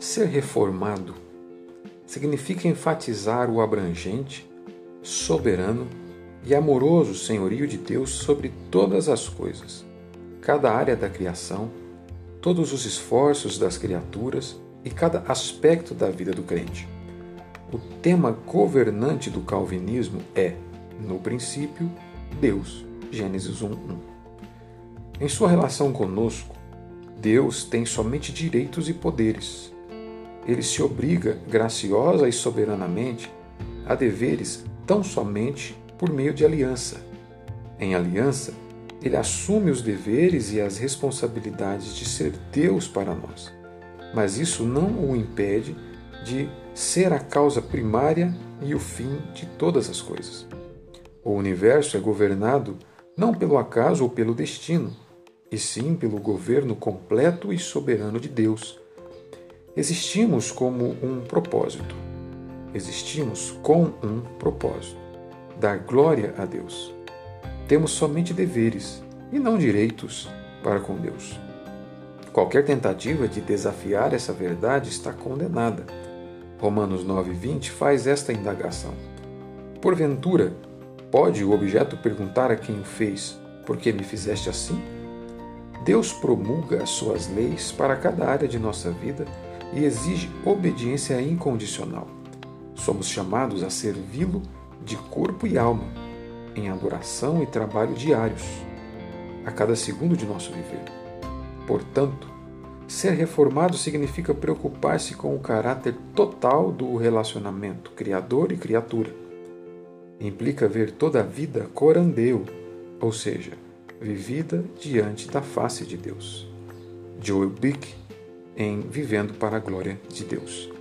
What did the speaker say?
Ser reformado significa enfatizar o abrangente, soberano e amoroso senhorio de Deus sobre todas as coisas, cada área da criação, todos os esforços das criaturas e cada aspecto da vida do crente. O tema governante do calvinismo é, no princípio, Deus. Gênesis 1:1. Em sua relação conosco, Deus tem somente direitos e poderes. Ele se obriga graciosa e soberanamente a deveres tão somente por meio de aliança. Em aliança, ele assume os deveres e as responsabilidades de ser Deus para nós, mas isso não o impede de ser a causa primária e o fim de todas as coisas. O universo é governado não pelo acaso ou pelo destino, e sim pelo governo completo e soberano de Deus. Existimos como um propósito. Existimos com um propósito: dar glória a Deus. Temos somente deveres e não direitos para com Deus. Qualquer tentativa de desafiar essa verdade está condenada. Romanos 9:20 faz esta indagação. Porventura, pode o objeto perguntar a quem o fez: Por que me fizeste assim? Deus promulga as suas leis para cada área de nossa vida e exige obediência incondicional. Somos chamados a servi-lo de corpo e alma em adoração e trabalho diários, a cada segundo de nosso viver. Portanto, ser reformado significa preocupar-se com o caráter total do relacionamento criador e criatura. Implica ver toda a vida corandeu, ou seja, vivida diante da face de Deus. Joel Bick, em Vivendo para a Glória de Deus.